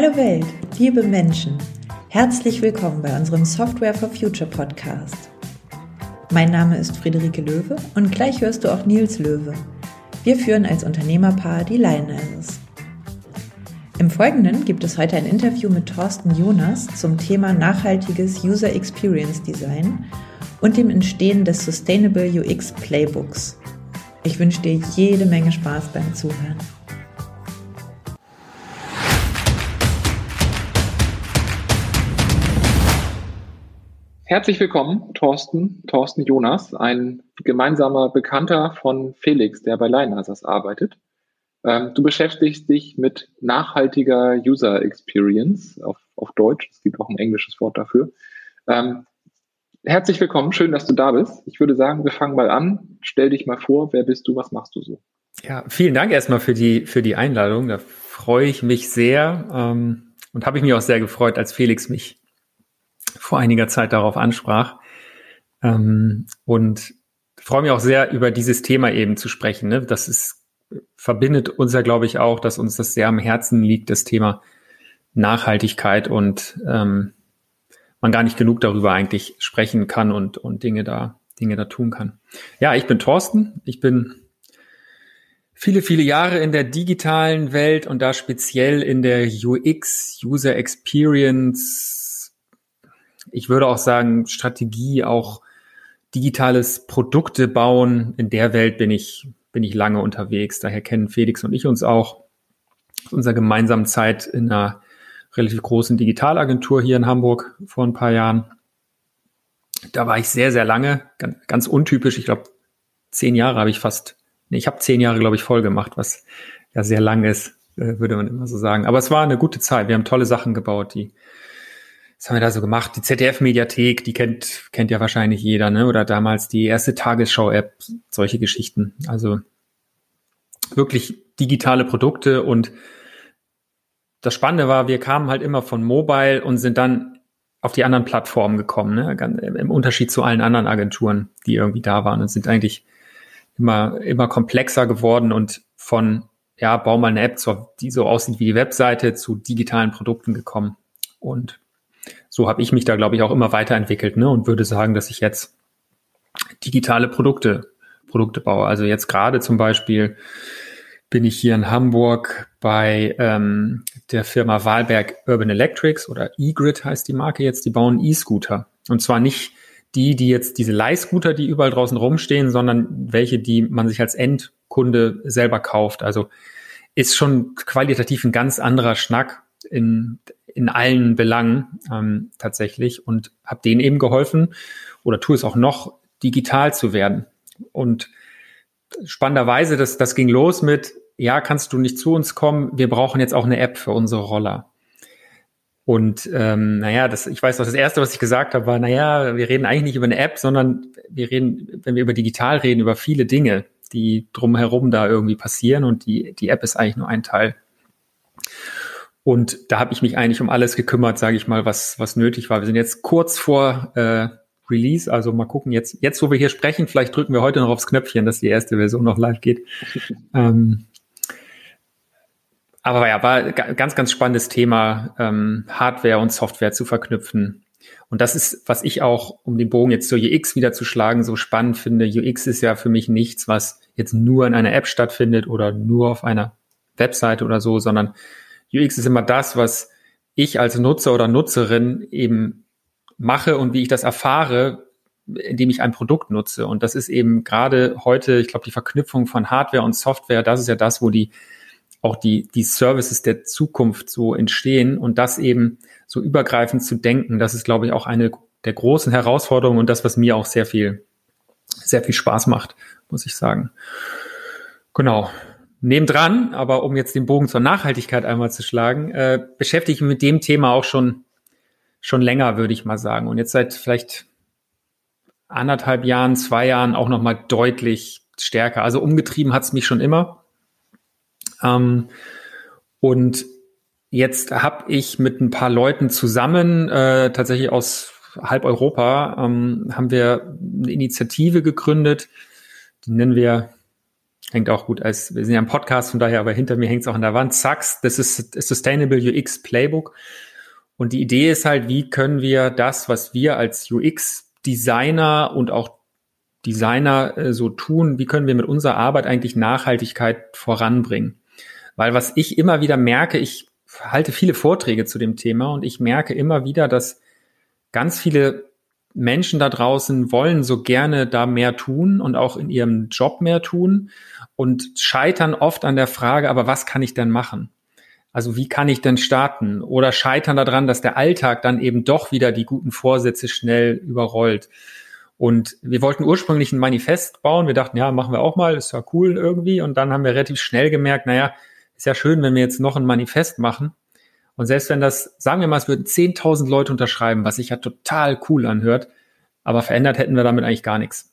Hallo Welt, liebe Menschen. Herzlich willkommen bei unserem Software for Future Podcast. Mein Name ist Friederike Löwe und gleich hörst du auch Nils Löwe. Wir führen als Unternehmerpaar die Lionizers. Im Folgenden gibt es heute ein Interview mit Thorsten Jonas zum Thema nachhaltiges User Experience Design und dem Entstehen des Sustainable UX Playbooks. Ich wünsche dir jede Menge Spaß beim Zuhören. Herzlich willkommen, Thorsten, Thorsten Jonas, ein gemeinsamer Bekannter von Felix, der bei Lionasers arbeitet. Ähm, du beschäftigst dich mit nachhaltiger User Experience auf, auf Deutsch. Es gibt auch ein englisches Wort dafür. Ähm, herzlich willkommen, schön, dass du da bist. Ich würde sagen, wir fangen mal an. Stell dich mal vor, wer bist du, was machst du so? Ja, vielen Dank erstmal für die, für die Einladung. Da freue ich mich sehr ähm, und habe ich mich auch sehr gefreut, als Felix mich vor einiger Zeit darauf ansprach. Ähm, und freue mich auch sehr, über dieses Thema eben zu sprechen. Ne? Das ist, verbindet uns ja, glaube ich, auch, dass uns das sehr am Herzen liegt, das Thema Nachhaltigkeit und ähm, man gar nicht genug darüber eigentlich sprechen kann und, und Dinge da, Dinge da tun kann. Ja, ich bin Thorsten. Ich bin viele, viele Jahre in der digitalen Welt und da speziell in der UX, User Experience, ich würde auch sagen, Strategie, auch digitales Produkte bauen. In der Welt bin ich, bin ich lange unterwegs. Daher kennen Felix und ich uns auch aus unserer gemeinsamen Zeit in einer relativ großen Digitalagentur hier in Hamburg vor ein paar Jahren. Da war ich sehr, sehr lange, ganz, ganz untypisch. Ich glaube, zehn Jahre habe ich fast, nee, ich habe zehn Jahre, glaube ich, voll gemacht, was ja sehr lang ist, äh, würde man immer so sagen. Aber es war eine gute Zeit. Wir haben tolle Sachen gebaut, die was haben wir da so gemacht? Die ZDF-Mediathek, die kennt, kennt ja wahrscheinlich jeder, ne? Oder damals die erste Tagesschau-App, solche Geschichten. Also wirklich digitale Produkte und das Spannende war, wir kamen halt immer von Mobile und sind dann auf die anderen Plattformen gekommen, ne? im Unterschied zu allen anderen Agenturen, die irgendwie da waren und sind eigentlich immer, immer komplexer geworden und von, ja, bau mal eine App, die so aussieht wie die Webseite, zu digitalen Produkten gekommen. Und so habe ich mich da, glaube ich, auch immer weiterentwickelt ne? und würde sagen, dass ich jetzt digitale Produkte, Produkte baue. Also jetzt gerade zum Beispiel bin ich hier in Hamburg bei ähm, der Firma Wahlberg Urban Electrics oder E-Grid heißt die Marke jetzt, die bauen E-Scooter. Und zwar nicht die, die jetzt diese Leihscooter, die überall draußen rumstehen, sondern welche, die man sich als Endkunde selber kauft. Also ist schon qualitativ ein ganz anderer Schnack in, in allen Belangen ähm, tatsächlich und habe denen eben geholfen oder tue es auch noch, digital zu werden. Und spannenderweise, das, das ging los mit, ja, kannst du nicht zu uns kommen, wir brauchen jetzt auch eine App für unsere Roller. Und ähm, naja, das, ich weiß noch, das Erste, was ich gesagt habe, war, naja, wir reden eigentlich nicht über eine App, sondern wir reden, wenn wir über digital reden, über viele Dinge, die drumherum da irgendwie passieren und die, die App ist eigentlich nur ein Teil. Und da habe ich mich eigentlich um alles gekümmert, sage ich mal, was, was nötig war. Wir sind jetzt kurz vor äh, Release, also mal gucken, jetzt, jetzt, wo wir hier sprechen, vielleicht drücken wir heute noch aufs Knöpfchen, dass die erste Version noch live geht. ähm, aber ja, war ganz, ganz spannendes Thema, ähm, Hardware und Software zu verknüpfen. Und das ist, was ich auch, um den Bogen jetzt zur UX wieder zu schlagen, so spannend finde. UX ist ja für mich nichts, was jetzt nur in einer App stattfindet oder nur auf einer Webseite oder so, sondern UX ist immer das, was ich als Nutzer oder Nutzerin eben mache und wie ich das erfahre, indem ich ein Produkt nutze. Und das ist eben gerade heute, ich glaube, die Verknüpfung von Hardware und Software, das ist ja das, wo die auch die, die Services der Zukunft so entstehen und das eben so übergreifend zu denken, das ist, glaube ich, auch eine der großen Herausforderungen und das, was mir auch sehr viel, sehr viel Spaß macht, muss ich sagen. Genau nebendran, aber um jetzt den Bogen zur Nachhaltigkeit einmal zu schlagen, äh, beschäftige ich mich mit dem Thema auch schon, schon länger, würde ich mal sagen. Und jetzt seit vielleicht anderthalb Jahren, zwei Jahren auch nochmal deutlich stärker. Also umgetrieben hat es mich schon immer. Ähm, und jetzt habe ich mit ein paar Leuten zusammen, äh, tatsächlich aus halb Europa, ähm, haben wir eine Initiative gegründet, die nennen wir hängt auch gut als, wir sind ja im Podcast, von daher, aber hinter mir hängt es auch an der Wand. Sachs, das ist Sustainable UX Playbook. Und die Idee ist halt, wie können wir das, was wir als UX-Designer und auch Designer äh, so tun, wie können wir mit unserer Arbeit eigentlich Nachhaltigkeit voranbringen? Weil was ich immer wieder merke, ich halte viele Vorträge zu dem Thema und ich merke immer wieder, dass ganz viele Menschen da draußen wollen so gerne da mehr tun und auch in ihrem Job mehr tun und scheitern oft an der Frage, aber was kann ich denn machen? Also wie kann ich denn starten? Oder scheitern daran, dass der Alltag dann eben doch wieder die guten Vorsätze schnell überrollt. Und wir wollten ursprünglich ein Manifest bauen. Wir dachten, ja, machen wir auch mal, ist ja cool irgendwie. Und dann haben wir relativ schnell gemerkt, naja, ist ja schön, wenn wir jetzt noch ein Manifest machen. Und selbst wenn das, sagen wir mal, es würden 10.000 Leute unterschreiben, was sich ja total cool anhört, aber verändert hätten wir damit eigentlich gar nichts.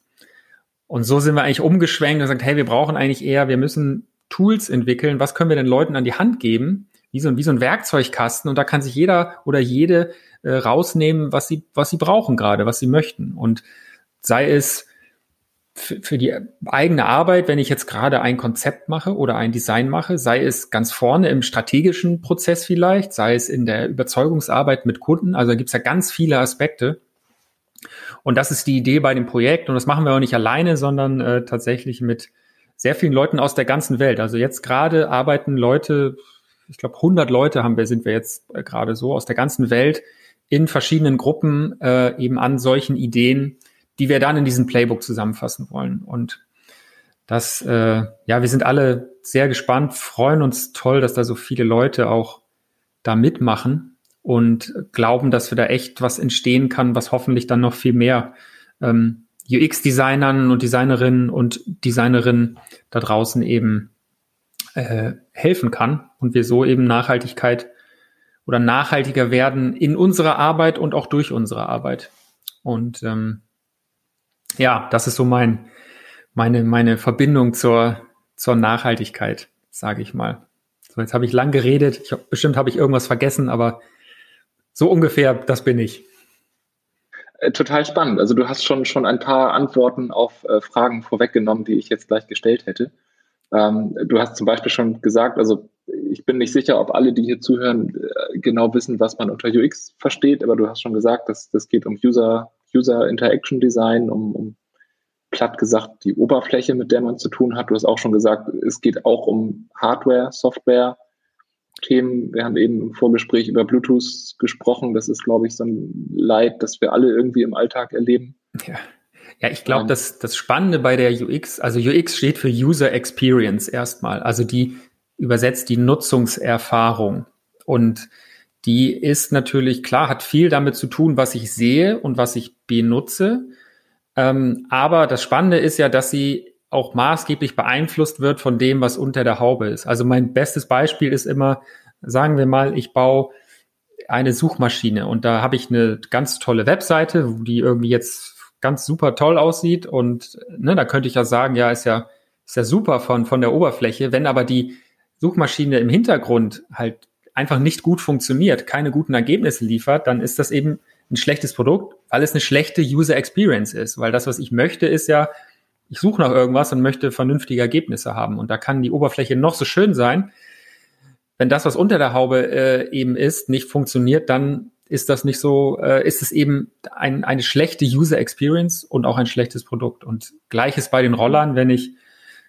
Und so sind wir eigentlich umgeschwenkt und gesagt, hey, wir brauchen eigentlich eher, wir müssen Tools entwickeln. Was können wir den Leuten an die Hand geben? Wie so, wie so ein Werkzeugkasten. Und da kann sich jeder oder jede äh, rausnehmen, was sie, was sie brauchen gerade, was sie möchten. Und sei es für die eigene Arbeit, wenn ich jetzt gerade ein Konzept mache oder ein Design mache, sei es ganz vorne im strategischen Prozess vielleicht, sei es in der Überzeugungsarbeit mit Kunden. Also da gibt es ja ganz viele Aspekte. Und das ist die Idee bei dem Projekt. Und das machen wir auch nicht alleine, sondern äh, tatsächlich mit sehr vielen Leuten aus der ganzen Welt. Also jetzt gerade arbeiten Leute, ich glaube 100 Leute haben wir, sind wir jetzt äh, gerade so aus der ganzen Welt in verschiedenen Gruppen äh, eben an solchen Ideen die wir dann in diesem Playbook zusammenfassen wollen. Und das, äh, ja, wir sind alle sehr gespannt, freuen uns toll, dass da so viele Leute auch da mitmachen und glauben, dass wir da echt was entstehen kann, was hoffentlich dann noch viel mehr ähm, UX-Designern und Designerinnen und Designerinnen da draußen eben äh, helfen kann und wir so eben Nachhaltigkeit oder nachhaltiger werden in unserer Arbeit und auch durch unsere Arbeit. Und ähm, ja, das ist so mein, meine, meine Verbindung zur, zur Nachhaltigkeit, sage ich mal. So, jetzt habe ich lang geredet. Ich, bestimmt habe ich irgendwas vergessen, aber so ungefähr, das bin ich. Äh, total spannend. Also du hast schon, schon ein paar Antworten auf äh, Fragen vorweggenommen, die ich jetzt gleich gestellt hätte. Ähm, du hast zum Beispiel schon gesagt, also ich bin nicht sicher, ob alle, die hier zuhören, äh, genau wissen, was man unter UX versteht, aber du hast schon gesagt, dass das geht um User User Interaction Design, um, um platt gesagt die Oberfläche, mit der man zu tun hat. Du hast auch schon gesagt, es geht auch um Hardware, Software. Themen. Wir haben eben im Vorgespräch über Bluetooth gesprochen. Das ist, glaube ich, so ein Leid, das wir alle irgendwie im Alltag erleben. Ja. Ja, ich glaube, ähm, dass das Spannende bei der UX, also UX steht für User Experience erstmal, also die übersetzt die Nutzungserfahrung. Und die ist natürlich klar, hat viel damit zu tun, was ich sehe und was ich benutze. Ähm, aber das Spannende ist ja, dass sie auch maßgeblich beeinflusst wird von dem, was unter der Haube ist. Also mein bestes Beispiel ist immer, sagen wir mal, ich baue eine Suchmaschine und da habe ich eine ganz tolle Webseite, die irgendwie jetzt ganz super toll aussieht und ne, da könnte ich ja sagen, ja, ist ja ist ja super von von der Oberfläche, wenn aber die Suchmaschine im Hintergrund halt einfach nicht gut funktioniert, keine guten Ergebnisse liefert, dann ist das eben ein schlechtes Produkt, weil es eine schlechte User Experience ist. Weil das, was ich möchte, ist ja, ich suche nach irgendwas und möchte vernünftige Ergebnisse haben. Und da kann die Oberfläche noch so schön sein. Wenn das, was unter der Haube äh, eben ist, nicht funktioniert, dann ist das nicht so, äh, ist es eben ein, eine schlechte User Experience und auch ein schlechtes Produkt. Und gleiches bei den Rollern, wenn ich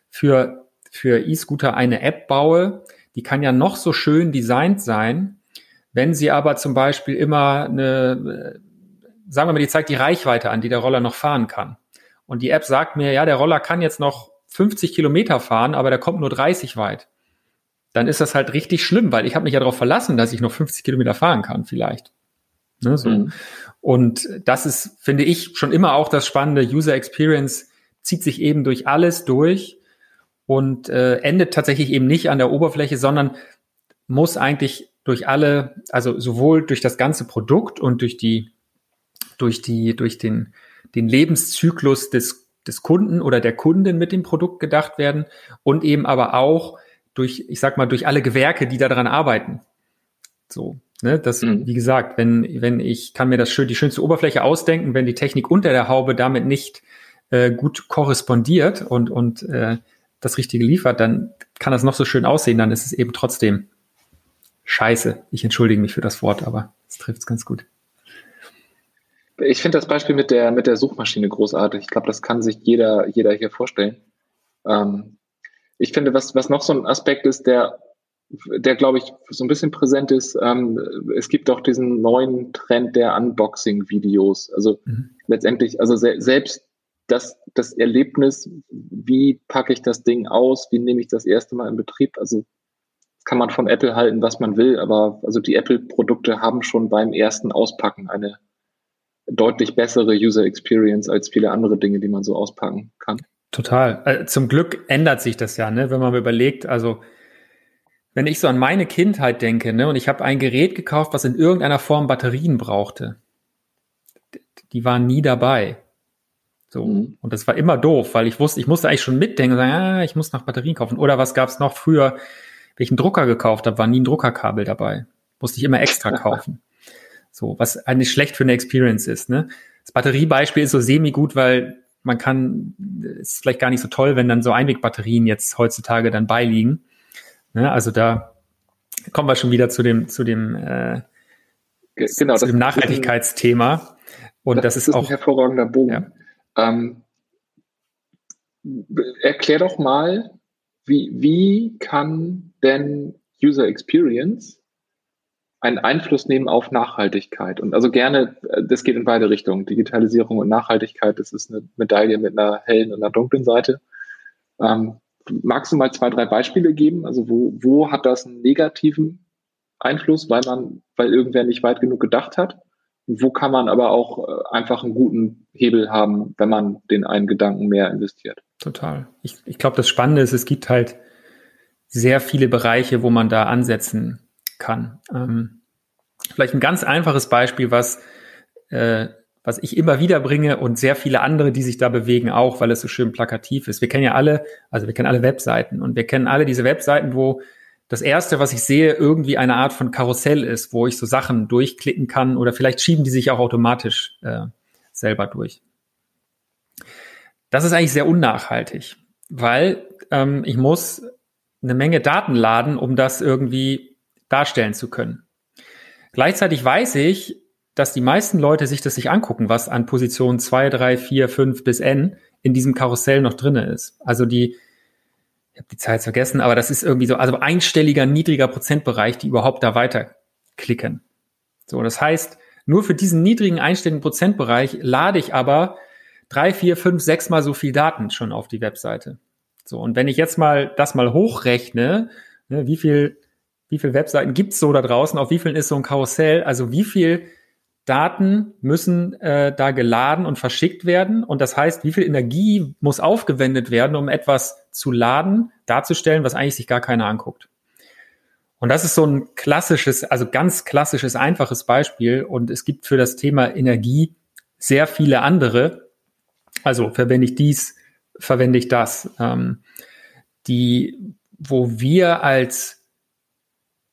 für, für E-Scooter eine App baue, die kann ja noch so schön designt sein, wenn sie aber zum Beispiel immer eine, sagen wir mal, die zeigt die Reichweite an, die der Roller noch fahren kann. Und die App sagt mir, ja, der Roller kann jetzt noch 50 Kilometer fahren, aber der kommt nur 30 weit. Dann ist das halt richtig schlimm, weil ich habe mich ja darauf verlassen, dass ich noch 50 Kilometer fahren kann, vielleicht. Ne, so. Mhm. Und das ist, finde ich, schon immer auch das Spannende. User Experience zieht sich eben durch alles durch und äh, endet tatsächlich eben nicht an der Oberfläche, sondern muss eigentlich durch alle, also sowohl durch das ganze Produkt und durch die, durch die, durch den, den Lebenszyklus des, des Kunden oder der Kundin mit dem Produkt gedacht werden und eben aber auch durch, ich sag mal, durch alle Gewerke, die daran arbeiten. So, ne, das, mhm. wie gesagt, wenn, wenn ich kann mir das schön, die schönste Oberfläche ausdenken, wenn die Technik unter der Haube damit nicht äh, gut korrespondiert und, und äh, das Richtige liefert, dann kann das noch so schön aussehen, dann ist es eben trotzdem scheiße. Ich entschuldige mich für das Wort, aber es trifft es ganz gut. Ich finde das Beispiel mit der, mit der Suchmaschine großartig. Ich glaube, das kann sich jeder, jeder hier vorstellen. Ähm, ich finde, was, was noch so ein Aspekt ist, der, der glaube ich so ein bisschen präsent ist, ähm, es gibt auch diesen neuen Trend der Unboxing-Videos. Also mhm. letztendlich, also se selbst das, das Erlebnis, wie packe ich das Ding aus, wie nehme ich das erste Mal in Betrieb, also kann man von Apple halten, was man will, aber also die Apple-Produkte haben schon beim ersten Auspacken eine deutlich bessere User Experience als viele andere Dinge, die man so auspacken kann. Total. Äh, zum Glück ändert sich das ja, ne? wenn man überlegt, also wenn ich so an meine Kindheit denke, ne, und ich habe ein Gerät gekauft, was in irgendeiner Form Batterien brauchte, die waren nie dabei. So. Mhm. Und das war immer doof, weil ich wusste, ich musste eigentlich schon mitdenken, sagen, ah, ich muss nach Batterien kaufen. Oder was gab es noch früher, wenn ich einen Drucker gekauft habe, war nie ein Druckerkabel dabei. Musste ich immer extra kaufen. So, was eigentlich schlecht für eine Experience ist. Ne? Das Batteriebeispiel ist so semi-gut, weil man kann, ist vielleicht gar nicht so toll, wenn dann so Einwegbatterien jetzt heutzutage dann beiliegen. Ne? Also da kommen wir schon wieder zu dem, zu dem, äh, genau, zu dem Nachhaltigkeitsthema. Und das, das ist, ist auch ein hervorragender Bogen. Ja. Ähm, erklär doch mal, wie, wie kann denn User Experience einen Einfluss nehmen auf Nachhaltigkeit? Und also gerne, das geht in beide Richtungen. Digitalisierung und Nachhaltigkeit, das ist eine Medaille mit einer hellen und einer dunklen Seite. Ähm, magst du mal zwei, drei Beispiele geben? Also wo, wo hat das einen negativen Einfluss, weil man, weil irgendwer nicht weit genug gedacht hat? wo kann man aber auch äh, einfach einen guten Hebel haben, wenn man den einen Gedanken mehr investiert. Total. Ich, ich glaube, das Spannende ist, es gibt halt sehr viele Bereiche, wo man da ansetzen kann. Ähm, vielleicht ein ganz einfaches Beispiel, was, äh, was ich immer wieder bringe und sehr viele andere, die sich da bewegen, auch, weil es so schön plakativ ist. Wir kennen ja alle, also wir kennen alle Webseiten und wir kennen alle diese Webseiten, wo das erste, was ich sehe, irgendwie eine Art von Karussell ist, wo ich so Sachen durchklicken kann oder vielleicht schieben die sich auch automatisch äh, selber durch. Das ist eigentlich sehr unnachhaltig, weil ähm, ich muss eine Menge Daten laden, um das irgendwie darstellen zu können. Gleichzeitig weiß ich, dass die meisten Leute sich das sich angucken, was an Position 2, 3, 4, 5 bis n in diesem Karussell noch drinne ist. Also die ich habe die Zahl vergessen, aber das ist irgendwie so, also einstelliger, niedriger Prozentbereich, die überhaupt da weiterklicken. So, das heißt, nur für diesen niedrigen einstelligen Prozentbereich lade ich aber drei, vier, fünf, sechs mal so viel Daten schon auf die Webseite. So, und wenn ich jetzt mal das mal hochrechne, ne, wie viel, wie viel Webseiten gibt's so da draußen, auf wie vielen ist so ein Karussell, also wie viel Daten müssen äh, da geladen und verschickt werden. Und das heißt, wie viel Energie muss aufgewendet werden, um etwas zu laden, darzustellen, was eigentlich sich gar keiner anguckt. Und das ist so ein klassisches, also ganz klassisches, einfaches Beispiel. Und es gibt für das Thema Energie sehr viele andere. Also verwende ich dies, verwende ich das. Ähm, die, wo wir als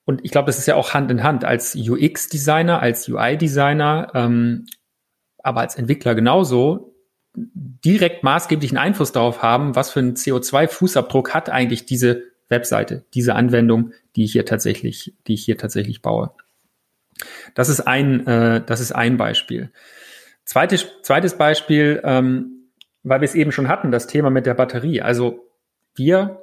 und ich glaube, das ist ja auch Hand in Hand als UX-Designer, als UI-Designer, ähm, aber als Entwickler genauso direkt maßgeblichen Einfluss darauf haben, was für einen CO2-Fußabdruck hat eigentlich diese Webseite, diese Anwendung, die ich hier tatsächlich, die ich hier tatsächlich baue. Das ist ein, äh, das ist ein Beispiel. Zweites, zweites Beispiel, ähm, weil wir es eben schon hatten, das Thema mit der Batterie. Also wir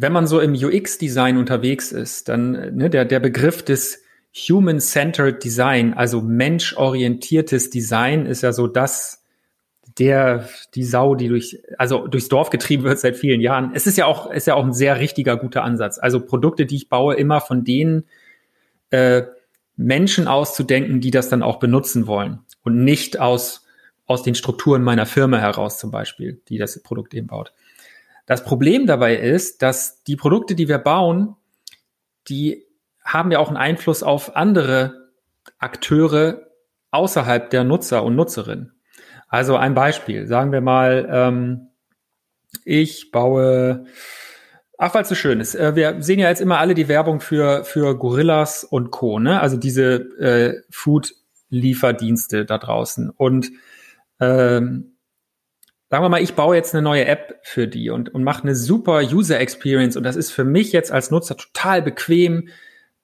wenn man so im UX-Design unterwegs ist, dann ne, der, der Begriff des Human-Centered Design, also menschorientiertes Design, ist ja so das, der, die Sau, die durch, also durchs Dorf getrieben wird seit vielen Jahren. Es ist ja auch, ist ja auch ein sehr richtiger, guter Ansatz. Also Produkte, die ich baue, immer von denen äh, Menschen auszudenken, die das dann auch benutzen wollen und nicht aus, aus den Strukturen meiner Firma heraus zum Beispiel, die das Produkt eben baut. Das Problem dabei ist, dass die Produkte, die wir bauen, die haben ja auch einen Einfluss auf andere Akteure außerhalb der Nutzer und Nutzerinnen. Also ein Beispiel, sagen wir mal, ähm, ich baue, ach, weil es so schön ist, äh, wir sehen ja jetzt immer alle die Werbung für, für Gorillas und Co., ne? also diese äh, Food-Lieferdienste da draußen. Und ähm, sagen wir mal, ich baue jetzt eine neue App für die und, und mache eine super User Experience und das ist für mich jetzt als Nutzer total bequem,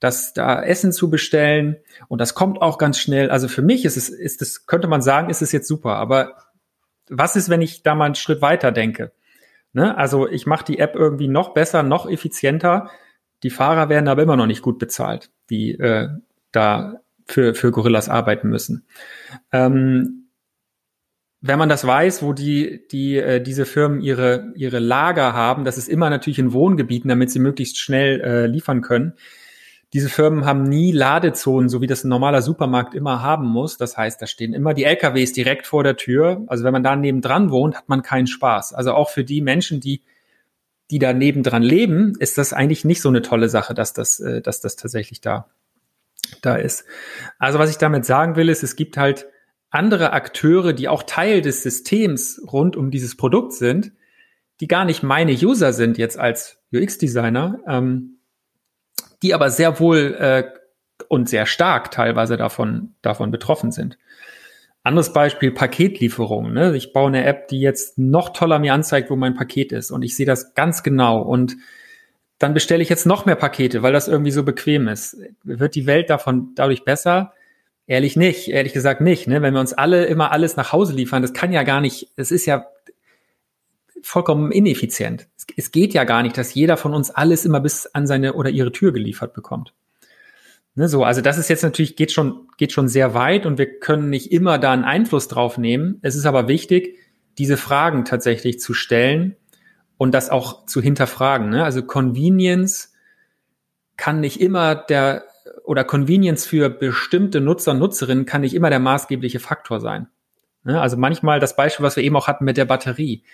das da Essen zu bestellen und das kommt auch ganz schnell. Also für mich ist es, ist es, könnte man sagen, ist es jetzt super. Aber was ist, wenn ich da mal einen Schritt weiter denke? Ne? Also ich mache die App irgendwie noch besser, noch effizienter. Die Fahrer werden aber immer noch nicht gut bezahlt, die äh, da für, für Gorillas arbeiten müssen. Ähm, wenn man das weiß, wo die, die äh, diese Firmen ihre, ihre Lager haben, das ist immer natürlich in Wohngebieten, damit sie möglichst schnell äh, liefern können. Diese Firmen haben nie Ladezonen, so wie das ein normaler Supermarkt immer haben muss. Das heißt, da stehen immer die LKWs direkt vor der Tür. Also wenn man da nebendran wohnt, hat man keinen Spaß. Also auch für die Menschen, die, die da nebendran leben, ist das eigentlich nicht so eine tolle Sache, dass das, äh, dass das tatsächlich da, da ist. Also was ich damit sagen will, ist, es gibt halt andere Akteure, die auch Teil des Systems rund um dieses Produkt sind, die gar nicht meine User sind jetzt als UX-Designer, ähm, die aber sehr wohl äh, und sehr stark teilweise davon, davon betroffen sind. Anderes Beispiel, Paketlieferung. Ne? Ich baue eine App, die jetzt noch toller mir anzeigt, wo mein Paket ist. Und ich sehe das ganz genau. Und dann bestelle ich jetzt noch mehr Pakete, weil das irgendwie so bequem ist. Wird die Welt davon dadurch besser? Ehrlich nicht, ehrlich gesagt nicht. Ne? Wenn wir uns alle immer alles nach Hause liefern, das kann ja gar nicht, es ist ja vollkommen ineffizient. Es, es, geht ja gar nicht, dass jeder von uns alles immer bis an seine oder ihre Tür geliefert bekommt. Ne, so, also das ist jetzt natürlich, geht schon, geht schon sehr weit und wir können nicht immer da einen Einfluss drauf nehmen. Es ist aber wichtig, diese Fragen tatsächlich zu stellen und das auch zu hinterfragen. Ne? Also Convenience kann nicht immer der oder Convenience für bestimmte Nutzer und Nutzerinnen kann nicht immer der maßgebliche Faktor sein. Ne? Also manchmal das Beispiel, was wir eben auch hatten mit der Batterie.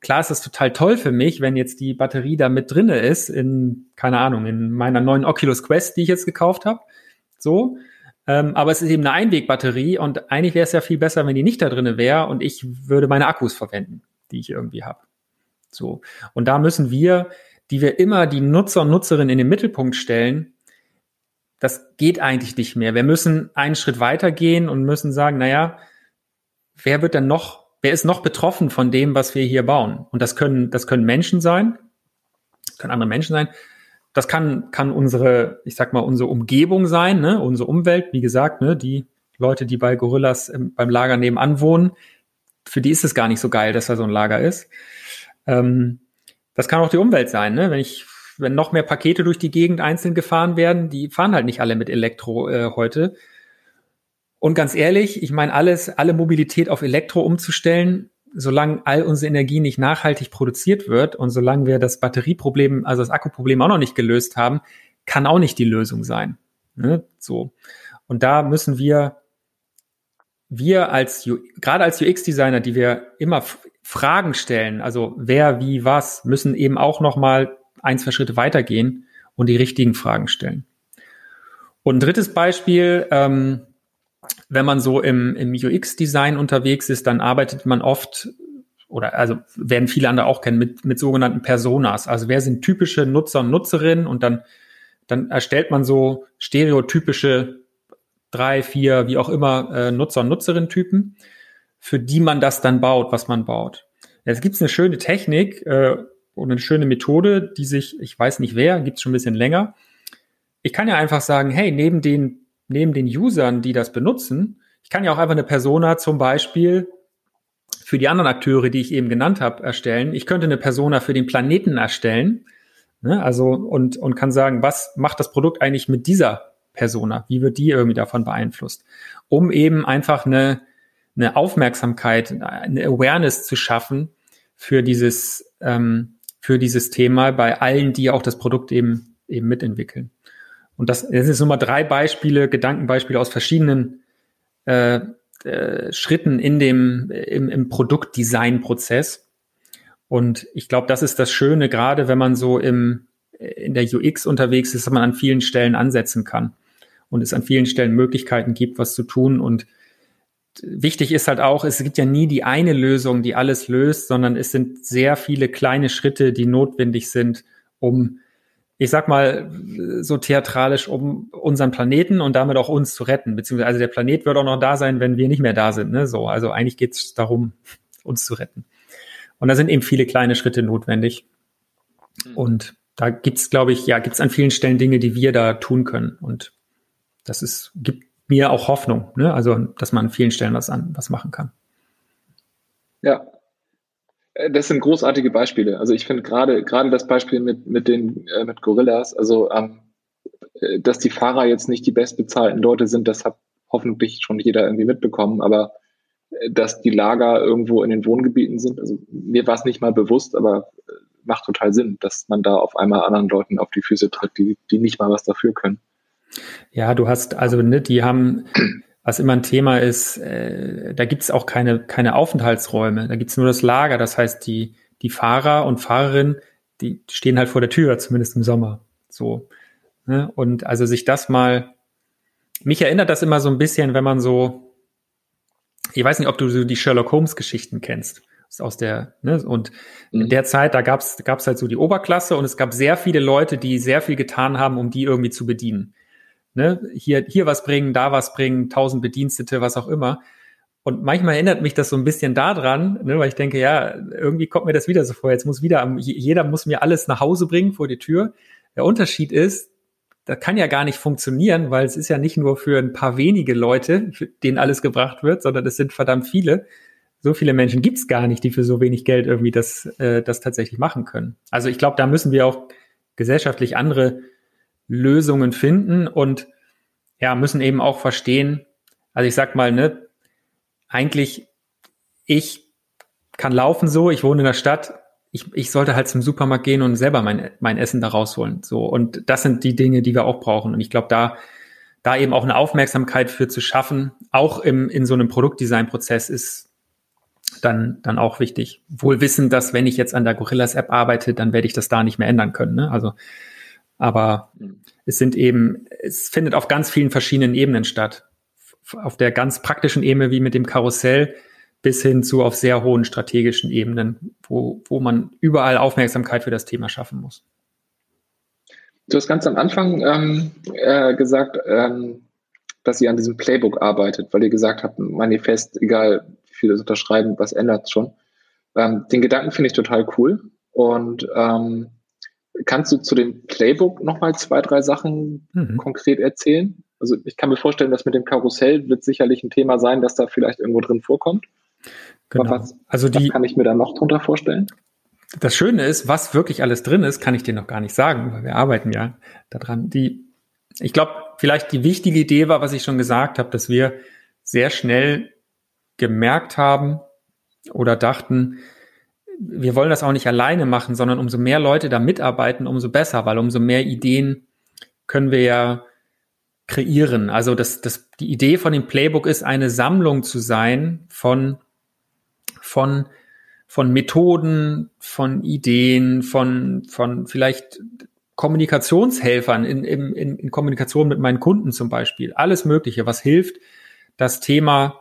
Klar ist das total toll für mich, wenn jetzt die Batterie da mit drinne ist, in, keine Ahnung, in meiner neuen Oculus Quest, die ich jetzt gekauft habe. So. Ähm, aber es ist eben eine Einwegbatterie und eigentlich wäre es ja viel besser, wenn die nicht da drinne wäre und ich würde meine Akkus verwenden, die ich irgendwie habe. So. Und da müssen wir, die wir immer die Nutzer und Nutzerinnen in den Mittelpunkt stellen, das geht eigentlich nicht mehr. Wir müssen einen Schritt weitergehen und müssen sagen, naja, wer wird denn noch, wer ist noch betroffen von dem, was wir hier bauen? Und das können, das können Menschen sein, können andere Menschen sein. Das kann, kann unsere, ich sag mal, unsere Umgebung sein, ne? unsere Umwelt, wie gesagt, ne? die Leute, die bei Gorillas im, beim Lager nebenan wohnen, für die ist es gar nicht so geil, dass da so ein Lager ist. Ähm, das kann auch die Umwelt sein, ne? Wenn ich wenn noch mehr Pakete durch die Gegend einzeln gefahren werden, die fahren halt nicht alle mit Elektro äh, heute. Und ganz ehrlich, ich meine, alles, alle Mobilität auf Elektro umzustellen, solange all unsere Energie nicht nachhaltig produziert wird und solange wir das Batterieproblem, also das Akkuproblem auch noch nicht gelöst haben, kann auch nicht die Lösung sein. Ne? So. Und da müssen wir, wir als, gerade als UX-Designer, die wir immer Fragen stellen, also wer, wie, was, müssen eben auch nochmal ein, zwei Schritte weitergehen und die richtigen Fragen stellen. Und ein drittes Beispiel, ähm, wenn man so im, im UX-Design unterwegs ist, dann arbeitet man oft oder also werden viele andere auch kennen mit, mit sogenannten Personas. Also wer sind typische Nutzer und Nutzerinnen und dann, dann erstellt man so stereotypische drei, vier, wie auch immer, äh, Nutzer und Nutzerinnen-Typen, für die man das dann baut, was man baut. Jetzt gibt es eine schöne Technik, äh, eine schöne Methode, die sich, ich weiß nicht wer, gibt es schon ein bisschen länger. Ich kann ja einfach sagen, hey, neben den, neben den Usern, die das benutzen, ich kann ja auch einfach eine Persona zum Beispiel für die anderen Akteure, die ich eben genannt habe, erstellen. Ich könnte eine Persona für den Planeten erstellen. Ne? Also und, und kann sagen, was macht das Produkt eigentlich mit dieser Persona? Wie wird die irgendwie davon beeinflusst? Um eben einfach eine, eine Aufmerksamkeit, eine Awareness zu schaffen für dieses, ähm, für dieses Thema bei allen, die auch das Produkt eben, eben mitentwickeln. Und das, das sind nur mal drei Beispiele, Gedankenbeispiele aus verschiedenen äh, äh, Schritten in dem, im, im Produktdesign-Prozess. Und ich glaube, das ist das Schöne, gerade wenn man so im, in der UX unterwegs ist, dass man an vielen Stellen ansetzen kann und es an vielen Stellen Möglichkeiten gibt, was zu tun. Und wichtig ist halt auch, es gibt ja nie die eine Lösung, die alles löst, sondern es sind sehr viele kleine Schritte, die notwendig sind, um, ich sag mal, so theatralisch, um unseren Planeten und damit auch uns zu retten. Beziehungsweise, also der Planet wird auch noch da sein, wenn wir nicht mehr da sind. Ne? So, also eigentlich geht es darum, uns zu retten. Und da sind eben viele kleine Schritte notwendig. Mhm. Und da gibt's, glaube ich, ja, gibt's an vielen Stellen Dinge, die wir da tun können. Und das ist, gibt mir auch Hoffnung, ne? Also, dass man an vielen Stellen was an, was machen kann. Ja. Äh, das sind großartige Beispiele. Also ich finde gerade gerade das Beispiel mit mit den äh, mit Gorillas, also ähm, äh, dass die Fahrer jetzt nicht die bestbezahlten Leute sind, das hat hoffentlich schon jeder irgendwie mitbekommen, aber äh, dass die Lager irgendwo in den Wohngebieten sind, also mir war es nicht mal bewusst, aber macht total Sinn, dass man da auf einmal anderen Leuten auf die Füße tritt, die, die nicht mal was dafür können. Ja, du hast, also, ne, die haben, was immer ein Thema ist, äh, da gibt's auch keine, keine Aufenthaltsräume, da gibt's nur das Lager. Das heißt, die, die Fahrer und Fahrerinnen, die stehen halt vor der Tür, zumindest im Sommer. So. Ne? Und also sich das mal, mich erinnert das immer so ein bisschen, wenn man so, ich weiß nicht, ob du so die Sherlock Holmes Geschichten kennst aus der, ne, und mhm. in der Zeit, da gab's gab's halt so die Oberklasse und es gab sehr viele Leute, die sehr viel getan haben, um die irgendwie zu bedienen. Ne, hier, hier was bringen, da was bringen, tausend Bedienstete, was auch immer. Und manchmal erinnert mich das so ein bisschen daran, ne, weil ich denke, ja, irgendwie kommt mir das wieder so vor. Jetzt muss wieder, jeder muss mir alles nach Hause bringen vor die Tür. Der Unterschied ist, das kann ja gar nicht funktionieren, weil es ist ja nicht nur für ein paar wenige Leute, denen alles gebracht wird, sondern es sind verdammt viele so viele Menschen gibt's gar nicht, die für so wenig Geld irgendwie das, äh, das tatsächlich machen können. Also ich glaube, da müssen wir auch gesellschaftlich andere Lösungen finden und ja, müssen eben auch verstehen, also ich sag mal, ne, eigentlich, ich kann laufen so, ich wohne in der Stadt, ich, ich sollte halt zum Supermarkt gehen und selber mein, mein Essen da rausholen. So. Und das sind die Dinge, die wir auch brauchen. Und ich glaube, da, da eben auch eine Aufmerksamkeit für zu schaffen, auch im, in so einem Produktdesign-Prozess ist, dann, dann auch wichtig. Wohl wissen, dass wenn ich jetzt an der Gorillas App arbeite, dann werde ich das da nicht mehr ändern können. Ne? Also, aber es sind eben, es findet auf ganz vielen verschiedenen Ebenen statt. Auf der ganz praktischen Ebene wie mit dem Karussell bis hin zu auf sehr hohen strategischen Ebenen, wo, wo man überall Aufmerksamkeit für das Thema schaffen muss. Du hast ganz am Anfang ähm, äh, gesagt, ähm, dass ihr an diesem Playbook arbeitet, weil ihr gesagt habt, Manifest, egal vieles unterschreiben, was ändert schon. Ähm, den Gedanken finde ich total cool. Und ähm, kannst du zu dem Playbook nochmal zwei, drei Sachen mhm. konkret erzählen? Also ich kann mir vorstellen, dass mit dem Karussell wird sicherlich ein Thema sein, dass da vielleicht irgendwo drin vorkommt. Genau. Was, also die, was kann ich mir da noch drunter vorstellen? Das Schöne ist, was wirklich alles drin ist, kann ich dir noch gar nicht sagen, weil wir arbeiten ja daran. Die, ich glaube, vielleicht die wichtige Idee war, was ich schon gesagt habe, dass wir sehr schnell gemerkt haben oder dachten, wir wollen das auch nicht alleine machen, sondern umso mehr Leute da mitarbeiten, umso besser, weil umso mehr Ideen können wir ja kreieren. Also das, das, die Idee von dem Playbook ist, eine Sammlung zu sein von, von, von Methoden, von Ideen, von, von vielleicht Kommunikationshelfern in, in, in Kommunikation mit meinen Kunden zum Beispiel. Alles Mögliche, was hilft, das Thema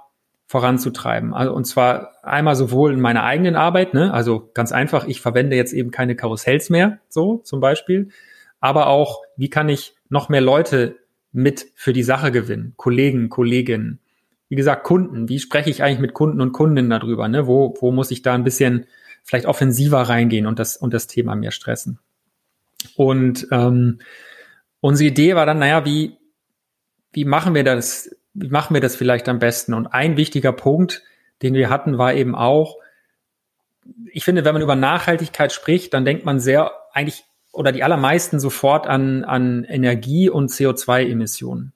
voranzutreiben. Also, und zwar einmal sowohl in meiner eigenen Arbeit, ne? also ganz einfach, ich verwende jetzt eben keine Karussells mehr, so zum Beispiel, aber auch, wie kann ich noch mehr Leute mit für die Sache gewinnen, Kollegen, Kolleginnen, wie gesagt, Kunden, wie spreche ich eigentlich mit Kunden und Kundinnen darüber, ne? wo, wo muss ich da ein bisschen vielleicht offensiver reingehen und das, und das Thema mehr stressen. Und ähm, unsere Idee war dann, naja, wie, wie machen wir das wie machen wir das vielleicht am besten? Und ein wichtiger Punkt, den wir hatten, war eben auch, ich finde, wenn man über Nachhaltigkeit spricht, dann denkt man sehr eigentlich oder die allermeisten sofort an, an Energie und CO2-Emissionen.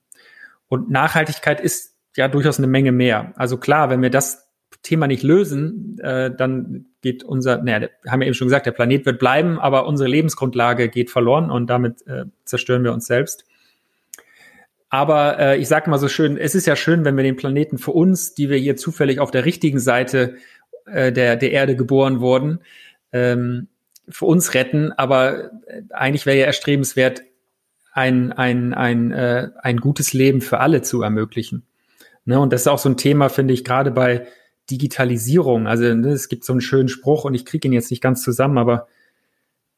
Und Nachhaltigkeit ist ja durchaus eine Menge mehr. Also klar, wenn wir das Thema nicht lösen, äh, dann geht unser, naja, haben wir eben schon gesagt, der Planet wird bleiben, aber unsere Lebensgrundlage geht verloren und damit äh, zerstören wir uns selbst. Aber äh, ich sage mal so schön, es ist ja schön, wenn wir den Planeten für uns, die wir hier zufällig auf der richtigen Seite äh, der, der Erde geboren wurden, ähm, für uns retten. Aber äh, eigentlich wäre ja erstrebenswert, ein, ein, ein, äh, ein gutes Leben für alle zu ermöglichen. Ne? Und das ist auch so ein Thema, finde ich, gerade bei Digitalisierung. Also ne, es gibt so einen schönen Spruch und ich kriege ihn jetzt nicht ganz zusammen, aber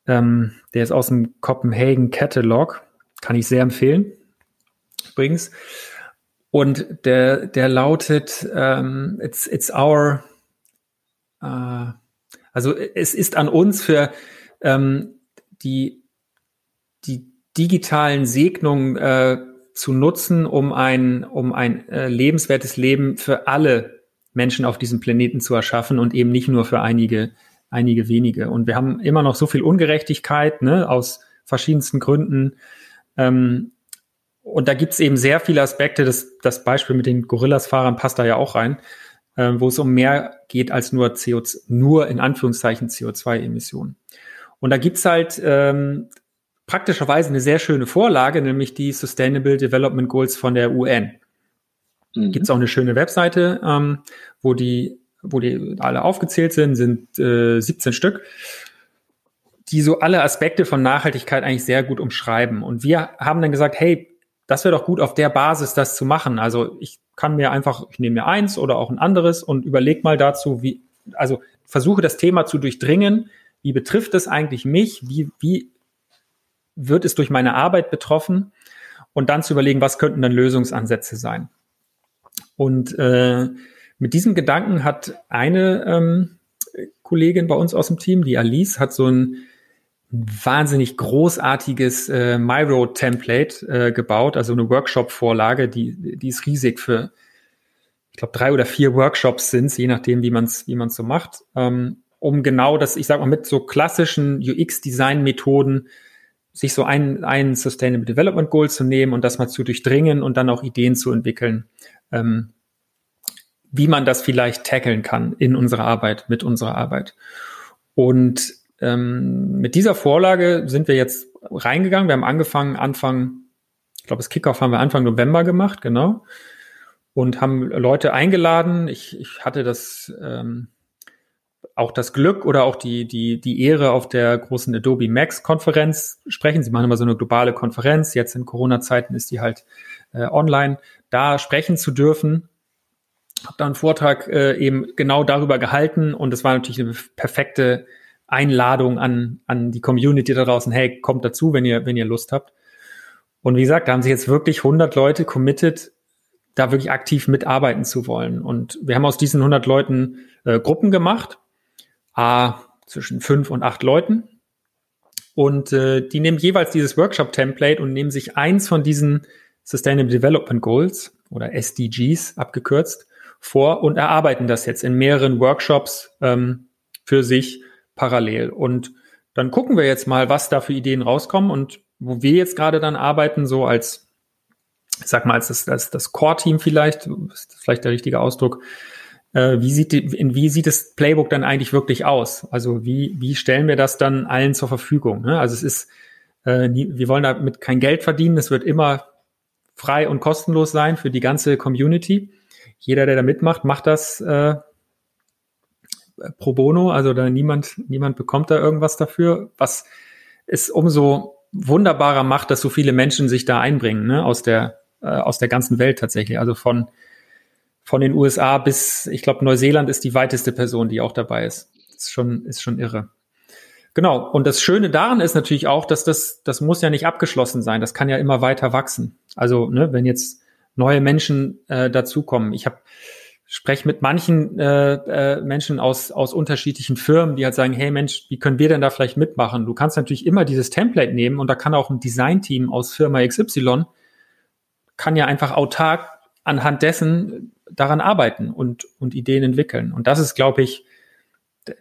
ähm, der ist aus dem Copenhagen Catalog. Kann ich sehr empfehlen übrigens. Und der, der lautet, ähm, it's, it's our, äh, Also es ist an uns für ähm, die, die digitalen Segnungen äh, zu nutzen, um ein, um ein äh, lebenswertes Leben für alle Menschen auf diesem Planeten zu erschaffen und eben nicht nur für einige, einige wenige. Und wir haben immer noch so viel Ungerechtigkeit, ne, aus verschiedensten Gründen. Ähm, und da gibt's eben sehr viele Aspekte. Das, das Beispiel mit den Gorillas-Fahrern passt da ja auch rein, äh, wo es um mehr geht als nur CO2, nur in Anführungszeichen CO2-Emissionen. Und da gibt's halt ähm, praktischerweise eine sehr schöne Vorlage, nämlich die Sustainable Development Goals von der UN. Mhm. Gibt es auch eine schöne Webseite, ähm, wo die, wo die alle aufgezählt sind, sind äh, 17 Stück, die so alle Aspekte von Nachhaltigkeit eigentlich sehr gut umschreiben. Und wir haben dann gesagt, hey, das wäre doch gut, auf der Basis das zu machen. Also ich kann mir einfach, ich nehme mir eins oder auch ein anderes und überleg mal dazu, wie, also versuche das Thema zu durchdringen. Wie betrifft es eigentlich mich? Wie, wie wird es durch meine Arbeit betroffen? Und dann zu überlegen, was könnten dann Lösungsansätze sein? Und äh, mit diesem Gedanken hat eine ähm, Kollegin bei uns aus dem Team, die Alice, hat so ein wahnsinnig großartiges äh, MyRoad-Template äh, gebaut, also eine Workshop-Vorlage, die, die ist riesig für, ich glaube, drei oder vier Workshops sind je nachdem, wie man es wie man's so macht, ähm, um genau das, ich sag mal, mit so klassischen UX-Design-Methoden sich so ein, ein Sustainable Development Goal zu nehmen und das mal zu durchdringen und dann auch Ideen zu entwickeln, ähm, wie man das vielleicht tackeln kann in unserer Arbeit, mit unserer Arbeit. Und ähm, mit dieser Vorlage sind wir jetzt reingegangen. Wir haben angefangen, Anfang, ich glaube, das Kickoff haben wir Anfang November gemacht, genau. Und haben Leute eingeladen. Ich, ich hatte das ähm, auch das Glück oder auch die, die, die Ehre, auf der großen Adobe Max Konferenz sprechen. Sie machen immer so eine globale Konferenz. Jetzt in Corona-Zeiten ist die halt äh, online. Da sprechen zu dürfen. Habe da einen Vortrag äh, eben genau darüber gehalten und es war natürlich eine perfekte Einladung an, an die Community da draußen, hey, kommt dazu, wenn ihr, wenn ihr Lust habt. Und wie gesagt, da haben sich jetzt wirklich 100 Leute committed, da wirklich aktiv mitarbeiten zu wollen. Und wir haben aus diesen 100 Leuten äh, Gruppen gemacht, a, zwischen fünf und acht Leuten. Und äh, die nehmen jeweils dieses Workshop-Template und nehmen sich eins von diesen Sustainable Development Goals oder SDGs abgekürzt vor und erarbeiten das jetzt in mehreren Workshops ähm, für sich parallel. Und dann gucken wir jetzt mal, was da für Ideen rauskommen und wo wir jetzt gerade dann arbeiten, so als, ich sag mal, als das, als das Core-Team vielleicht, ist vielleicht der richtige Ausdruck, äh, wie sieht in, wie sieht das Playbook dann eigentlich wirklich aus? Also wie, wie stellen wir das dann allen zur Verfügung? Ne? Also es ist, äh, wir wollen damit kein Geld verdienen, es wird immer frei und kostenlos sein für die ganze Community. Jeder, der da mitmacht, macht das äh, pro bono, also da niemand, niemand bekommt da irgendwas dafür, was es umso wunderbarer macht, dass so viele Menschen sich da einbringen, ne, aus der, äh, aus der ganzen Welt tatsächlich. Also von, von den USA bis, ich glaube, Neuseeland ist die weiteste Person, die auch dabei ist. Ist schon, ist schon irre. Genau. Und das Schöne daran ist natürlich auch, dass das, das muss ja nicht abgeschlossen sein. Das kann ja immer weiter wachsen. Also, ne, wenn jetzt neue Menschen äh, dazukommen. Ich habe spreche mit manchen äh, äh, Menschen aus, aus unterschiedlichen Firmen, die halt sagen, hey Mensch, wie können wir denn da vielleicht mitmachen? Du kannst natürlich immer dieses Template nehmen und da kann auch ein Designteam aus Firma XY, kann ja einfach autark anhand dessen daran arbeiten und, und Ideen entwickeln. Und das ist, glaube ich,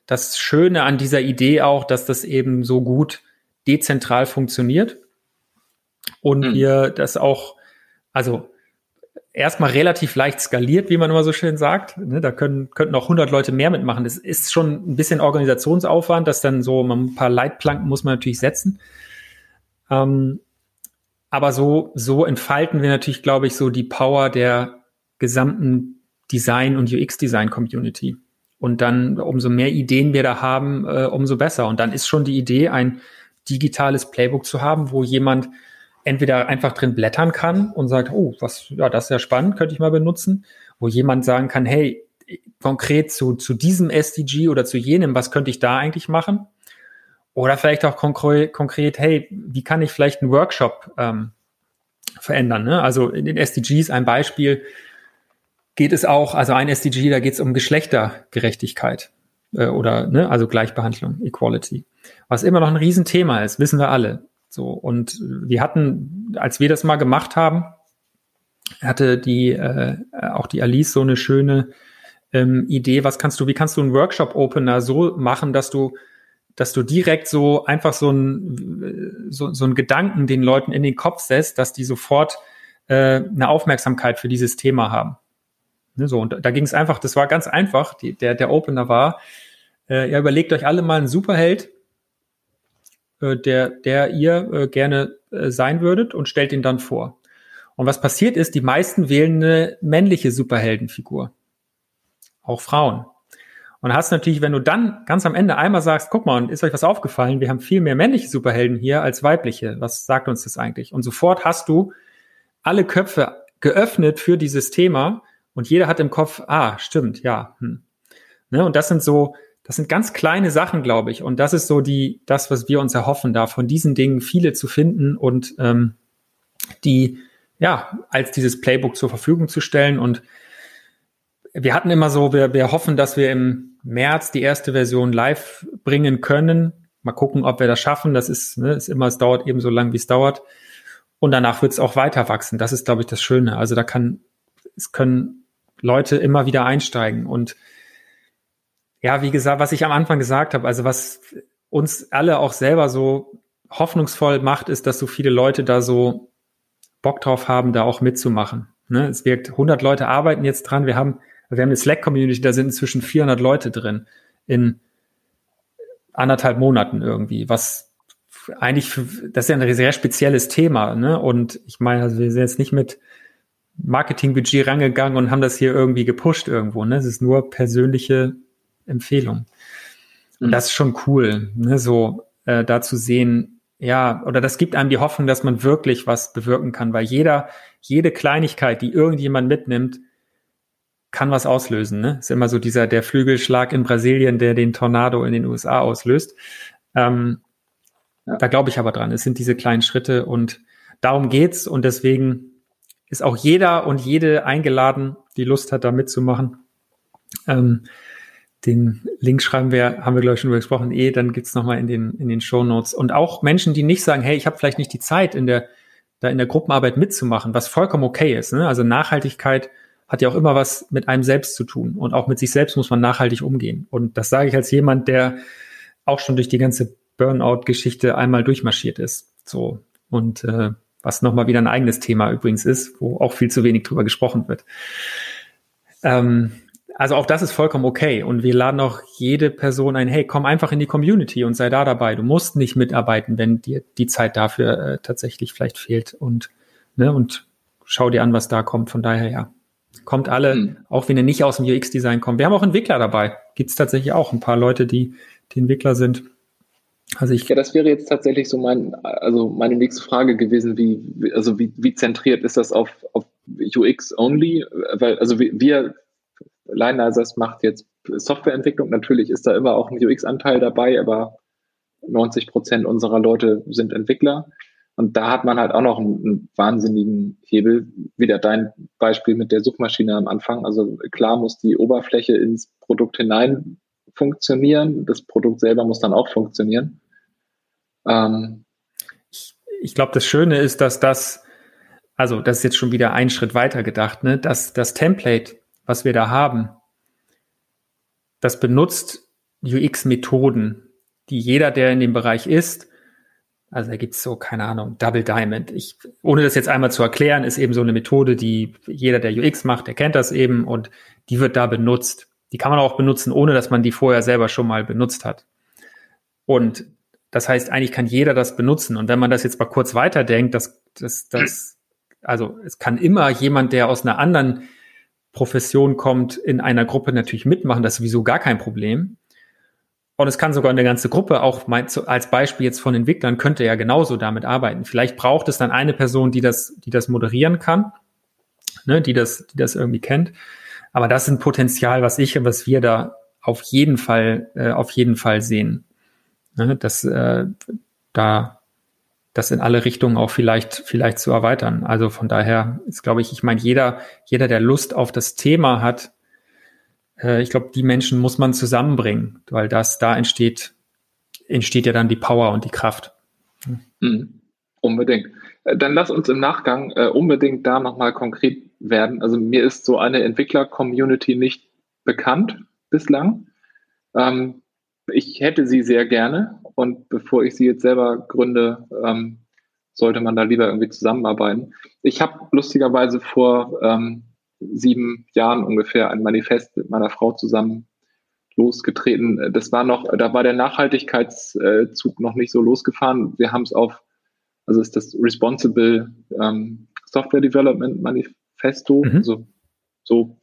das Schöne an dieser Idee auch, dass das eben so gut dezentral funktioniert und mhm. wir das auch, also erstmal relativ leicht skaliert, wie man immer so schön sagt. Ne, da können, könnten auch 100 Leute mehr mitmachen. Das ist schon ein bisschen Organisationsaufwand, dass dann so ein paar Leitplanken muss man natürlich setzen. Ähm, aber so, so entfalten wir natürlich, glaube ich, so die Power der gesamten Design- und UX-Design-Community. Und dann, umso mehr Ideen wir da haben, äh, umso besser. Und dann ist schon die Idee, ein digitales Playbook zu haben, wo jemand entweder einfach drin blättern kann und sagt, oh, was, ja, das ist ja spannend, könnte ich mal benutzen, wo jemand sagen kann, hey, konkret zu, zu diesem SDG oder zu jenem, was könnte ich da eigentlich machen? Oder vielleicht auch konkret, konkret hey, wie kann ich vielleicht einen Workshop ähm, verändern? Ne? Also in den SDGs ein Beispiel geht es auch, also ein SDG, da geht es um Geschlechtergerechtigkeit. äh, oder ne, also Gleichbehandlung, Equality. Was immer noch ein Riesenthema ist, wissen wir alle. So und wir hatten, als wir das mal gemacht haben, hatte die äh, auch die Alice so eine schöne ähm, Idee. Was kannst du? Wie kannst du einen Workshop Opener so machen, dass du dass du direkt so einfach so ein so, so ein Gedanken den Leuten in den Kopf setzt, dass die sofort äh, eine Aufmerksamkeit für dieses Thema haben. Ne, so, und da ging es einfach, das war ganz einfach. Die, der, der Opener war, äh, ihr überlegt euch alle mal einen Superheld, äh, der, der ihr äh, gerne äh, sein würdet und stellt ihn dann vor. Und was passiert ist, die meisten wählen eine männliche Superheldenfigur. Auch Frauen. Und hast natürlich, wenn du dann ganz am Ende einmal sagst, guck mal, ist euch was aufgefallen, wir haben viel mehr männliche Superhelden hier als weibliche. Was sagt uns das eigentlich? Und sofort hast du alle Köpfe geöffnet für dieses Thema und jeder hat im Kopf, ah, stimmt, ja. Hm. Ne? Und das sind so, das sind ganz kleine Sachen, glaube ich. Und das ist so die, das, was wir uns erhoffen, da von diesen Dingen viele zu finden und ähm, die ja als dieses Playbook zur Verfügung zu stellen. Und wir hatten immer so, wir, wir hoffen, dass wir im März die erste Version live bringen können. Mal gucken, ob wir das schaffen. Das ist, ne, ist immer, es dauert eben so lang, wie es dauert. Und danach wird es auch weiter wachsen. Das ist, glaube ich, das Schöne. Also da kann, es können Leute immer wieder einsteigen. Und ja, wie gesagt, was ich am Anfang gesagt habe, also was uns alle auch selber so hoffnungsvoll macht, ist, dass so viele Leute da so Bock drauf haben, da auch mitzumachen. Ne? Es wirkt, 100 Leute arbeiten jetzt dran. Wir haben, wir haben eine Slack-Community, da sind inzwischen 400 Leute drin in anderthalb Monaten irgendwie, was eigentlich, das ist ja ein sehr spezielles Thema. Ne? Und ich meine, also wir sind jetzt nicht mit Marketingbudget rangegangen und haben das hier irgendwie gepusht irgendwo. Ne? Es ist nur persönliche Empfehlung. Und mhm. das ist schon cool, ne? so äh, da zu sehen, ja, oder das gibt einem die Hoffnung, dass man wirklich was bewirken kann, weil jeder, jede Kleinigkeit, die irgendjemand mitnimmt, kann was auslösen. Ne? Ist immer so dieser der Flügelschlag in Brasilien, der den Tornado in den USA auslöst. Ähm, ja. Da glaube ich aber dran. Es sind diese kleinen Schritte und darum geht's und deswegen ist auch jeder und jede eingeladen, die Lust hat, da mitzumachen. Ähm, den Link schreiben wir, haben wir glaube ich schon über gesprochen, eh, dann gibt's nochmal in den, in den Show Notes. Und auch Menschen, die nicht sagen, hey, ich habe vielleicht nicht die Zeit, in der, da in der Gruppenarbeit mitzumachen, was vollkommen okay ist. Ne? Also Nachhaltigkeit hat ja auch immer was mit einem selbst zu tun. Und auch mit sich selbst muss man nachhaltig umgehen. Und das sage ich als jemand, der auch schon durch die ganze Burnout-Geschichte einmal durchmarschiert ist. So. Und äh, was nochmal wieder ein eigenes Thema übrigens ist, wo auch viel zu wenig drüber gesprochen wird. Ähm, also auch das ist vollkommen okay. Und wir laden auch jede Person ein, hey, komm einfach in die Community und sei da dabei. Du musst nicht mitarbeiten, wenn dir die Zeit dafür äh, tatsächlich vielleicht fehlt. Und, ne, und schau dir an, was da kommt. Von daher, ja. Kommt alle, mhm. auch wenn ihr nicht aus dem UX-Design kommt. Wir haben auch Entwickler dabei. Gibt es tatsächlich auch ein paar Leute, die, die Entwickler sind. Also ich ja, das wäre jetzt tatsächlich so mein, also meine nächste Frage gewesen, wie, also wie, wie zentriert ist das auf, auf UX only? Weil, also wir, Lineizers macht jetzt Softwareentwicklung, natürlich ist da immer auch ein UX-Anteil dabei, aber 90 Prozent unserer Leute sind Entwickler. Und da hat man halt auch noch einen, einen, wahnsinnigen Hebel. Wieder dein Beispiel mit der Suchmaschine am Anfang. Also klar muss die Oberfläche ins Produkt hinein funktionieren. Das Produkt selber muss dann auch funktionieren. Ähm, ich ich glaube, das Schöne ist, dass das, also das ist jetzt schon wieder ein Schritt weiter gedacht, ne? dass das Template, was wir da haben, das benutzt UX-Methoden, die jeder, der in dem Bereich ist, also da gibt's so, keine Ahnung, Double Diamond. Ich, ohne das jetzt einmal zu erklären, ist eben so eine Methode, die jeder, der UX macht, der kennt das eben und die wird da benutzt. Die kann man auch benutzen, ohne dass man die vorher selber schon mal benutzt hat. Und das heißt, eigentlich kann jeder das benutzen. Und wenn man das jetzt mal kurz weiterdenkt, dass das, das, also es kann immer jemand, der aus einer anderen Profession kommt, in einer Gruppe natürlich mitmachen. Das ist sowieso gar kein Problem. Und es kann sogar eine ganze Gruppe, auch als Beispiel jetzt von Entwicklern, könnte ja genauso damit arbeiten. Vielleicht braucht es dann eine Person, die das, die das moderieren kann, ne, die das, die das irgendwie kennt. Aber das ist ein Potenzial, was ich und was wir da auf jeden Fall, äh, auf jeden Fall sehen. Ne, dass äh, da das in alle Richtungen auch vielleicht, vielleicht zu erweitern. Also von daher ist, glaube ich, ich meine, jeder, jeder, der Lust auf das Thema hat, äh, ich glaube, die Menschen muss man zusammenbringen, weil das da entsteht, entsteht ja dann die Power und die Kraft. Mhm. Unbedingt. Äh, dann lass uns im Nachgang äh, unbedingt da nochmal konkret werden. Also mir ist so eine Entwickler-Community nicht bekannt bislang. Ähm, ich hätte sie sehr gerne und bevor ich sie jetzt selber gründe, ähm, sollte man da lieber irgendwie zusammenarbeiten. Ich habe lustigerweise vor ähm, sieben Jahren ungefähr ein Manifest mit meiner Frau zusammen losgetreten. Das war noch, da war der Nachhaltigkeitszug noch nicht so losgefahren. Wir haben es auf, also ist das Responsible ähm, Software Development Manifesto, mhm. also so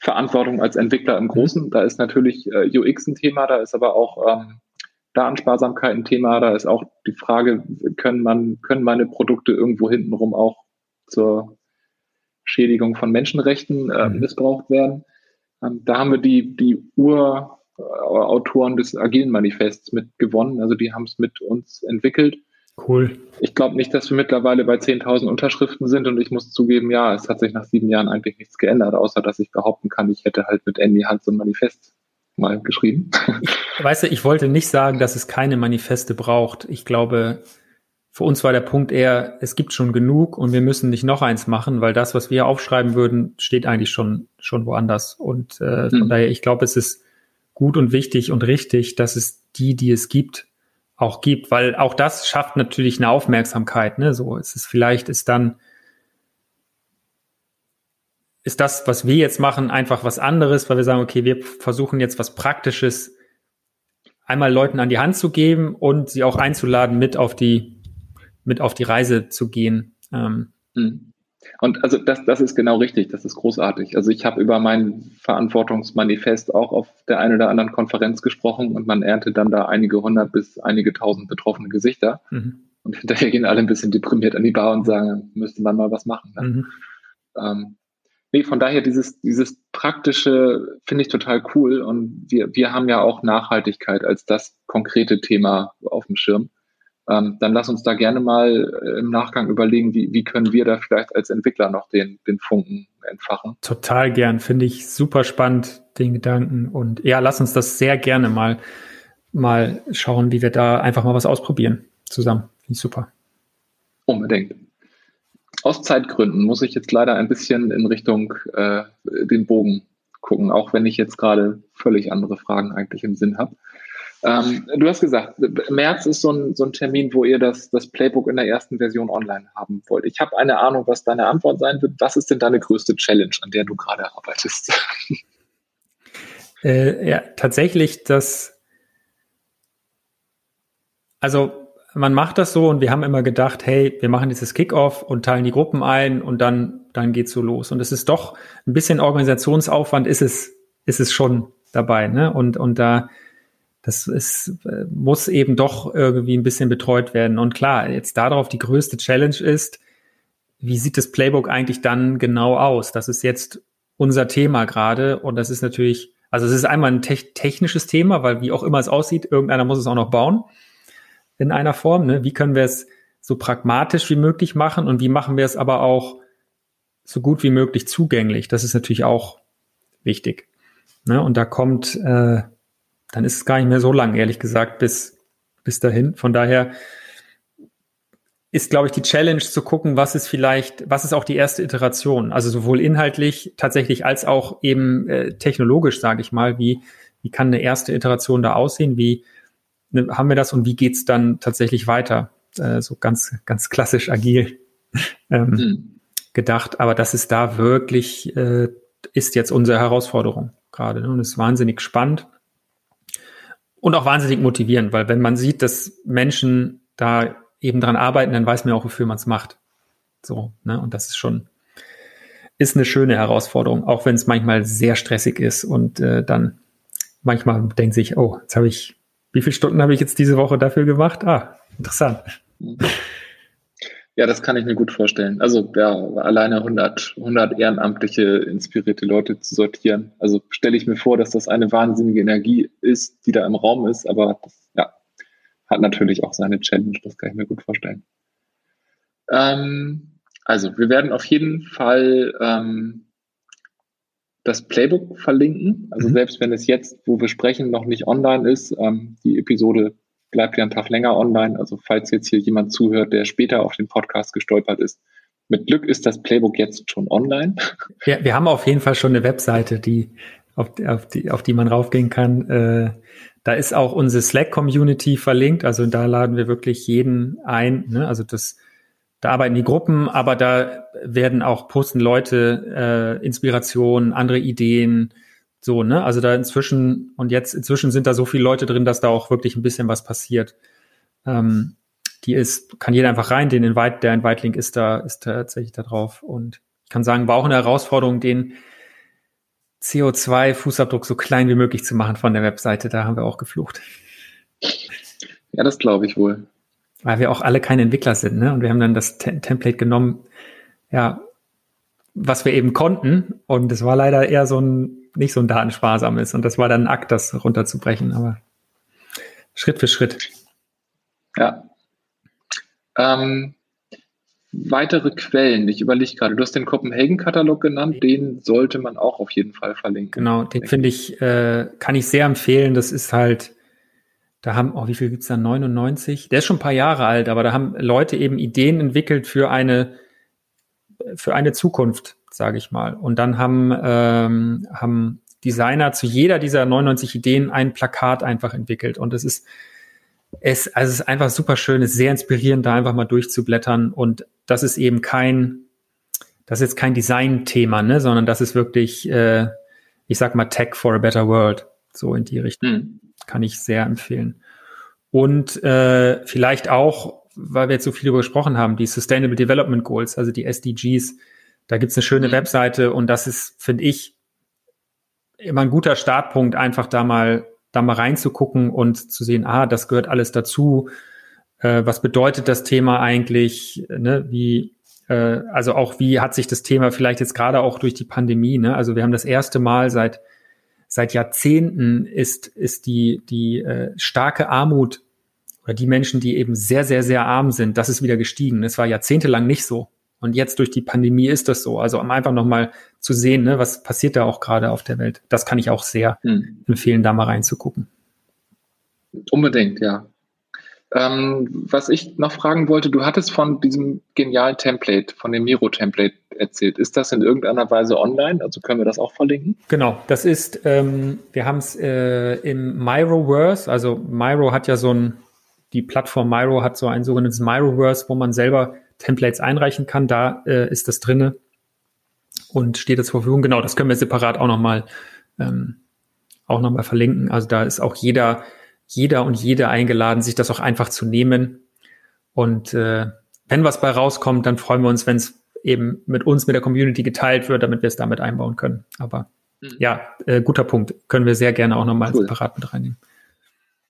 Verantwortung als Entwickler im Großen. Da ist natürlich äh, UX ein Thema, da ist aber auch ähm, Datensparsamkeit ein Thema, da ist auch die Frage, können man, können meine Produkte irgendwo hintenrum auch zur Schädigung von Menschenrechten äh, mhm. missbraucht werden? Ähm, da haben wir die, die Urautoren des Agilen Manifests mit gewonnen, also die haben es mit uns entwickelt. Cool. Ich glaube nicht, dass wir mittlerweile bei 10.000 Unterschriften sind und ich muss zugeben, ja, es hat sich nach sieben Jahren eigentlich nichts geändert, außer dass ich behaupten kann, ich hätte halt mit Andy Hand so ein Manifest mal geschrieben. Weißt du, ich wollte nicht sagen, dass es keine Manifeste braucht. Ich glaube, für uns war der Punkt eher, es gibt schon genug und wir müssen nicht noch eins machen, weil das, was wir aufschreiben würden, steht eigentlich schon, schon woanders. Und äh, von mhm. daher, ich glaube, es ist gut und wichtig und richtig, dass es die, die es gibt, auch gibt, weil auch das schafft natürlich eine Aufmerksamkeit. Ne? So, es ist vielleicht ist dann ist das, was wir jetzt machen, einfach was anderes, weil wir sagen, okay, wir versuchen jetzt was Praktisches einmal Leuten an die Hand zu geben und sie auch einzuladen, mit auf die mit auf die Reise zu gehen. Ähm, mhm. Und also das, das ist genau richtig, das ist großartig. Also ich habe über mein Verantwortungsmanifest auch auf der einen oder anderen Konferenz gesprochen und man erntet dann da einige hundert bis einige tausend betroffene Gesichter. Mhm. Und hinterher gehen alle ein bisschen deprimiert an die Bar und sagen, müsste man mal was machen. Ne? Mhm. Ähm, nee, von daher dieses, dieses praktische finde ich total cool und wir, wir haben ja auch Nachhaltigkeit als das konkrete Thema auf dem Schirm ähm, dann lass uns da gerne mal äh, im Nachgang überlegen, wie, wie können wir da vielleicht als Entwickler noch den, den Funken entfachen. Total gern, finde ich super spannend, den Gedanken. Und ja, lass uns das sehr gerne mal, mal schauen, wie wir da einfach mal was ausprobieren zusammen. Finde ich super. Unbedingt. Aus Zeitgründen muss ich jetzt leider ein bisschen in Richtung äh, den Bogen gucken, auch wenn ich jetzt gerade völlig andere Fragen eigentlich im Sinn habe. Ähm, du hast gesagt, März ist so ein, so ein Termin, wo ihr das, das Playbook in der ersten Version online haben wollt. Ich habe eine Ahnung, was deine Antwort sein wird. Was ist denn deine größte Challenge, an der du gerade arbeitest? Äh, ja, tatsächlich das, also man macht das so und wir haben immer gedacht, hey, wir machen dieses Kickoff und teilen die Gruppen ein und dann, dann geht's so los. Und es ist doch ein bisschen Organisationsaufwand ist es, ist es schon dabei, ne? Und, und da, das ist, äh, muss eben doch irgendwie ein bisschen betreut werden. Und klar, jetzt darauf die größte Challenge ist, wie sieht das Playbook eigentlich dann genau aus? Das ist jetzt unser Thema gerade und das ist natürlich, also es ist einmal ein te technisches Thema, weil wie auch immer es aussieht, irgendeiner muss es auch noch bauen in einer Form. Ne? Wie können wir es so pragmatisch wie möglich machen und wie machen wir es aber auch so gut wie möglich zugänglich? Das ist natürlich auch wichtig. Ne? Und da kommt äh, dann ist es gar nicht mehr so lang, ehrlich gesagt, bis, bis dahin. Von daher ist, glaube ich, die Challenge zu gucken, was ist vielleicht, was ist auch die erste Iteration, also sowohl inhaltlich tatsächlich als auch eben äh, technologisch, sage ich mal, wie, wie kann eine erste Iteration da aussehen, wie haben wir das und wie geht's dann tatsächlich weiter, äh, so ganz, ganz klassisch agil ähm, mhm. gedacht, aber das ist da wirklich, äh, ist jetzt unsere Herausforderung gerade ne? und ist wahnsinnig spannend und auch wahnsinnig motivierend, weil wenn man sieht, dass Menschen da eben dran arbeiten, dann weiß man auch, wofür man es macht. So, ne? Und das ist schon, ist eine schöne Herausforderung, auch wenn es manchmal sehr stressig ist und äh, dann manchmal denkt sich, oh, jetzt habe ich, wie viele Stunden habe ich jetzt diese Woche dafür gemacht? Ah, interessant. Ja, das kann ich mir gut vorstellen. Also ja, alleine 100, 100 ehrenamtliche, inspirierte Leute zu sortieren. Also stelle ich mir vor, dass das eine wahnsinnige Energie ist, die da im Raum ist, aber das ja, hat natürlich auch seine Challenge, das kann ich mir gut vorstellen. Ähm, also wir werden auf jeden Fall ähm, das Playbook verlinken. Also mhm. selbst wenn es jetzt, wo wir sprechen, noch nicht online ist, ähm, die Episode bleibt ja einen Tag länger online. Also falls jetzt hier jemand zuhört, der später auf den Podcast gestolpert ist, mit Glück ist das Playbook jetzt schon online. Ja, wir haben auf jeden Fall schon eine Webseite, die auf, auf, die, auf die man raufgehen kann. Äh, da ist auch unsere Slack-Community verlinkt. Also da laden wir wirklich jeden ein. Ne? Also das, da arbeiten die Gruppen, aber da werden auch posten Leute äh, Inspirationen, andere Ideen. So, ne? Also da inzwischen, und jetzt inzwischen sind da so viele Leute drin, dass da auch wirklich ein bisschen was passiert. Ähm, die ist, kann jeder einfach rein, den Invite, der Invite-Link ist da, ist tatsächlich da drauf. Und ich kann sagen, war auch eine Herausforderung, den CO2-Fußabdruck so klein wie möglich zu machen von der Webseite. Da haben wir auch geflucht. Ja, das glaube ich wohl. Weil wir auch alle keine Entwickler sind, ne? Und wir haben dann das T Template genommen, ja, was wir eben konnten. Und es war leider eher so ein, nicht so ein datensparsames. Und das war dann ein Akt, das runterzubrechen. Aber Schritt für Schritt. Ja. Ähm, weitere Quellen, ich überlege gerade, du hast den Copenhagen-Katalog genannt, den sollte man auch auf jeden Fall verlinken. Genau, den finde ich, äh, kann ich sehr empfehlen. Das ist halt, da haben, oh, wie viel gibt's da? 99? Der ist schon ein paar Jahre alt, aber da haben Leute eben Ideen entwickelt für eine, für eine Zukunft, sage ich mal. Und dann haben, ähm, haben Designer zu jeder dieser 99 Ideen ein Plakat einfach entwickelt. Und es ist, es, also es ist einfach super schön, es ist sehr inspirierend, da einfach mal durchzublättern. Und das ist eben kein, das ist jetzt kein Design-Thema, ne, sondern das ist wirklich, äh, ich sag mal, Tech for a Better World. So in die Richtung. Mhm. Kann ich sehr empfehlen. Und äh, vielleicht auch, weil wir jetzt so viel darüber gesprochen haben, die Sustainable Development Goals, also die SDGs. Da gibt's eine schöne mhm. Webseite und das ist, finde ich, immer ein guter Startpunkt, einfach da mal da mal reinzugucken und zu sehen, ah, das gehört alles dazu. Äh, was bedeutet das Thema eigentlich? Ne? Wie, äh, also auch wie hat sich das Thema vielleicht jetzt gerade auch durch die Pandemie, ne? Also wir haben das erste Mal seit seit Jahrzehnten ist ist die die äh, starke Armut oder die Menschen, die eben sehr sehr sehr arm sind, das ist wieder gestiegen. Das war jahrzehntelang nicht so. Und jetzt durch die Pandemie ist das so. Also um einfach nochmal zu sehen, ne, was passiert da auch gerade auf der Welt. Das kann ich auch sehr hm. empfehlen, da mal reinzugucken. Unbedingt, ja. Ähm, was ich noch fragen wollte, du hattest von diesem genialen Template, von dem Miro-Template erzählt. Ist das in irgendeiner Weise online? Also können wir das auch verlinken? Genau, das ist, ähm, wir haben es äh, im Miroverse, also Miro hat ja so ein, die Plattform Miro hat so ein sogenanntes Miroverse, wo man selber Templates einreichen kann. Da äh, ist das drinne und steht das zur Verfügung. Genau, das können wir separat auch nochmal ähm, auch nochmal verlinken. Also da ist auch jeder, jeder und jede eingeladen, sich das auch einfach zu nehmen. Und äh, wenn was bei rauskommt, dann freuen wir uns, wenn es eben mit uns, mit der Community geteilt wird, damit wir es damit einbauen können. Aber mhm. ja, äh, guter Punkt. Können wir sehr gerne auch nochmal cool. separat mit reinnehmen.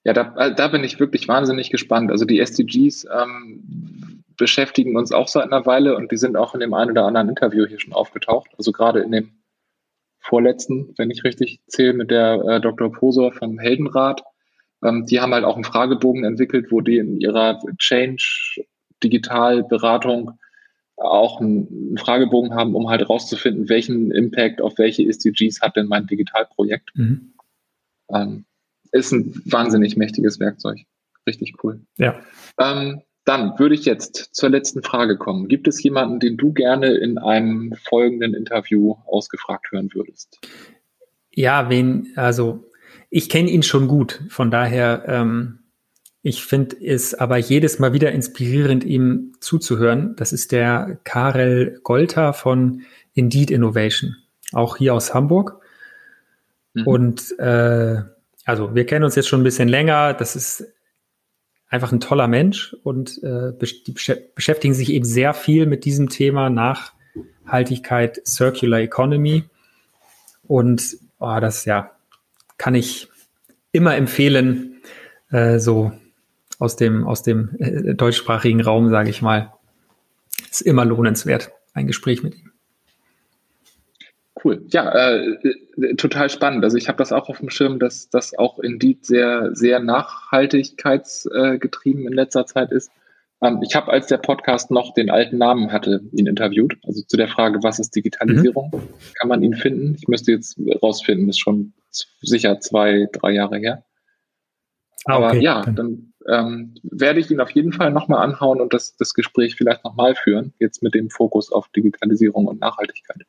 Ja, da, da bin ich wirklich wahnsinnig gespannt. Also die SDGs ähm, beschäftigen uns auch seit einer Weile und die sind auch in dem einen oder anderen Interview hier schon aufgetaucht. Also gerade in dem vorletzten, wenn ich richtig zähle, mit der äh, Dr. Posor vom Heldenrat. Ähm, die haben halt auch einen Fragebogen entwickelt, wo die in ihrer Change Digitalberatung auch einen, einen Fragebogen haben, um halt rauszufinden, welchen Impact auf welche SDGs hat denn mein Digitalprojekt. Mhm. Ähm, ist ein wahnsinnig mächtiges Werkzeug. Richtig cool. Ja. Ähm, dann würde ich jetzt zur letzten Frage kommen. Gibt es jemanden, den du gerne in einem folgenden Interview ausgefragt hören würdest? Ja, wen, also ich kenne ihn schon gut. Von daher, ähm, ich finde es aber jedes Mal wieder inspirierend, ihm zuzuhören. Das ist der Karel Golter von Indeed Innovation, auch hier aus Hamburg. Mhm. Und äh, also wir kennen uns jetzt schon ein bisschen länger. Das ist einfach ein toller Mensch und äh, die beschäftigen sich eben sehr viel mit diesem Thema Nachhaltigkeit, Circular Economy. Und oh, das ja, kann ich immer empfehlen, äh, so aus dem, aus dem äh, deutschsprachigen Raum, sage ich mal. Ist immer lohnenswert, ein Gespräch mit ihm. Cool. Ja, äh, äh, total spannend. Also ich habe das auch auf dem Schirm, dass das auch Indeed sehr, sehr nachhaltigkeitsgetrieben in letzter Zeit ist. Ähm, ich habe, als der Podcast noch den alten Namen hatte, ihn interviewt. Also zu der Frage, was ist Digitalisierung? Mhm. Kann man ihn finden? Ich müsste jetzt rausfinden, ist schon sicher zwei, drei Jahre her. Ah, Aber okay. ja, dann ähm, werde ich ihn auf jeden Fall nochmal anhauen und das, das Gespräch vielleicht nochmal führen, jetzt mit dem Fokus auf Digitalisierung und Nachhaltigkeit.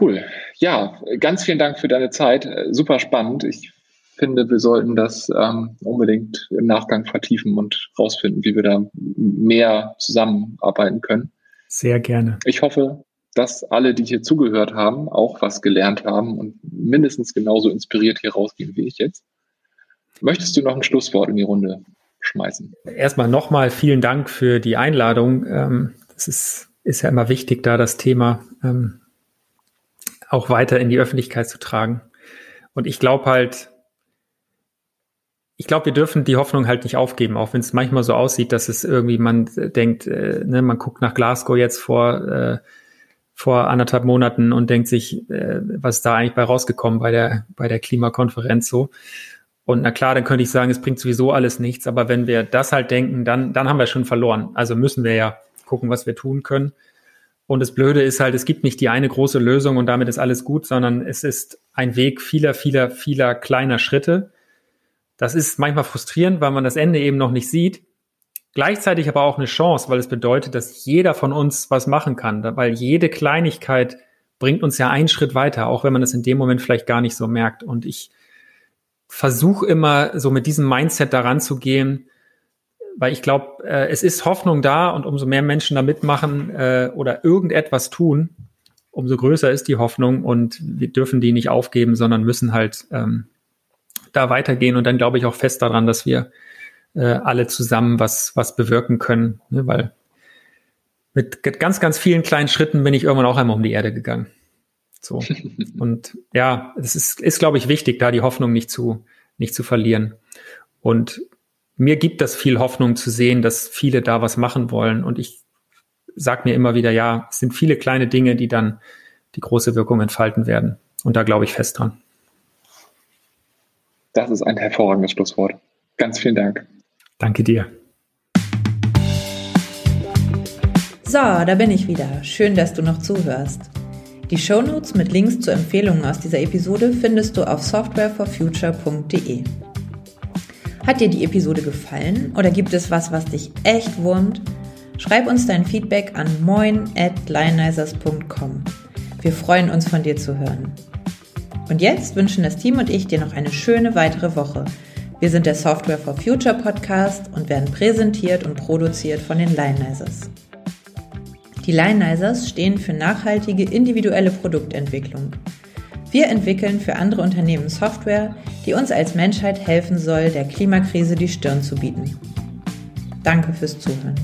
Cool. Ja, ganz vielen Dank für deine Zeit. Super spannend. Ich finde, wir sollten das ähm, unbedingt im Nachgang vertiefen und rausfinden, wie wir da mehr zusammenarbeiten können. Sehr gerne. Ich hoffe, dass alle, die hier zugehört haben, auch was gelernt haben und mindestens genauso inspiriert hier rausgehen wie ich jetzt. Möchtest du noch ein Schlusswort in die Runde schmeißen? Erstmal nochmal vielen Dank für die Einladung. Ähm, das ist, ist ja immer wichtig, da das Thema ähm, auch weiter in die Öffentlichkeit zu tragen. Und ich glaube halt, ich glaube, wir dürfen die Hoffnung halt nicht aufgeben, auch wenn es manchmal so aussieht, dass es irgendwie, man denkt, äh, ne, man guckt nach Glasgow jetzt vor, äh, vor anderthalb Monaten und denkt sich, äh, was ist da eigentlich bei rausgekommen bei der, bei der Klimakonferenz so. Und na klar, dann könnte ich sagen, es bringt sowieso alles nichts, aber wenn wir das halt denken, dann, dann haben wir schon verloren. Also müssen wir ja gucken, was wir tun können. Und das Blöde ist halt, es gibt nicht die eine große Lösung und damit ist alles gut, sondern es ist ein Weg vieler, vieler, vieler kleiner Schritte das ist manchmal frustrierend, weil man das Ende eben noch nicht sieht. Gleichzeitig aber auch eine Chance, weil es bedeutet, dass jeder von uns was machen kann, weil jede Kleinigkeit bringt uns ja einen Schritt weiter, auch wenn man das in dem Moment vielleicht gar nicht so merkt. Und ich versuche immer so mit diesem Mindset daran zu gehen, weil ich glaube, äh, es ist Hoffnung da und umso mehr Menschen da mitmachen äh, oder irgendetwas tun, umso größer ist die Hoffnung und wir dürfen die nicht aufgeben, sondern müssen halt ähm, da weitergehen und dann glaube ich auch fest daran, dass wir äh, alle zusammen was, was bewirken können, ne? weil mit ganz, ganz vielen kleinen Schritten bin ich irgendwann auch einmal um die Erde gegangen. So. Und ja, es ist, ist, glaube ich, wichtig, da die Hoffnung nicht zu, nicht zu verlieren. Und mir gibt das viel Hoffnung zu sehen, dass viele da was machen wollen. Und ich sage mir immer wieder, ja, es sind viele kleine Dinge, die dann die große Wirkung entfalten werden. Und da glaube ich fest dran. Das ist ein hervorragendes Schlusswort. Ganz vielen Dank. Danke dir. So, da bin ich wieder. Schön, dass du noch zuhörst. Die Shownotes mit Links zu Empfehlungen aus dieser Episode findest du auf softwareforfuture.de. Hat dir die Episode gefallen oder gibt es was, was dich echt wurmt? Schreib uns dein Feedback an moin at Wir freuen uns von dir zu hören. Und jetzt wünschen das Team und ich dir noch eine schöne weitere Woche. Wir sind der Software for Future Podcast und werden präsentiert und produziert von den Lionizers. Die Lionizers stehen für nachhaltige individuelle Produktentwicklung. Wir entwickeln für andere Unternehmen Software, die uns als Menschheit helfen soll, der Klimakrise die Stirn zu bieten. Danke fürs Zuhören.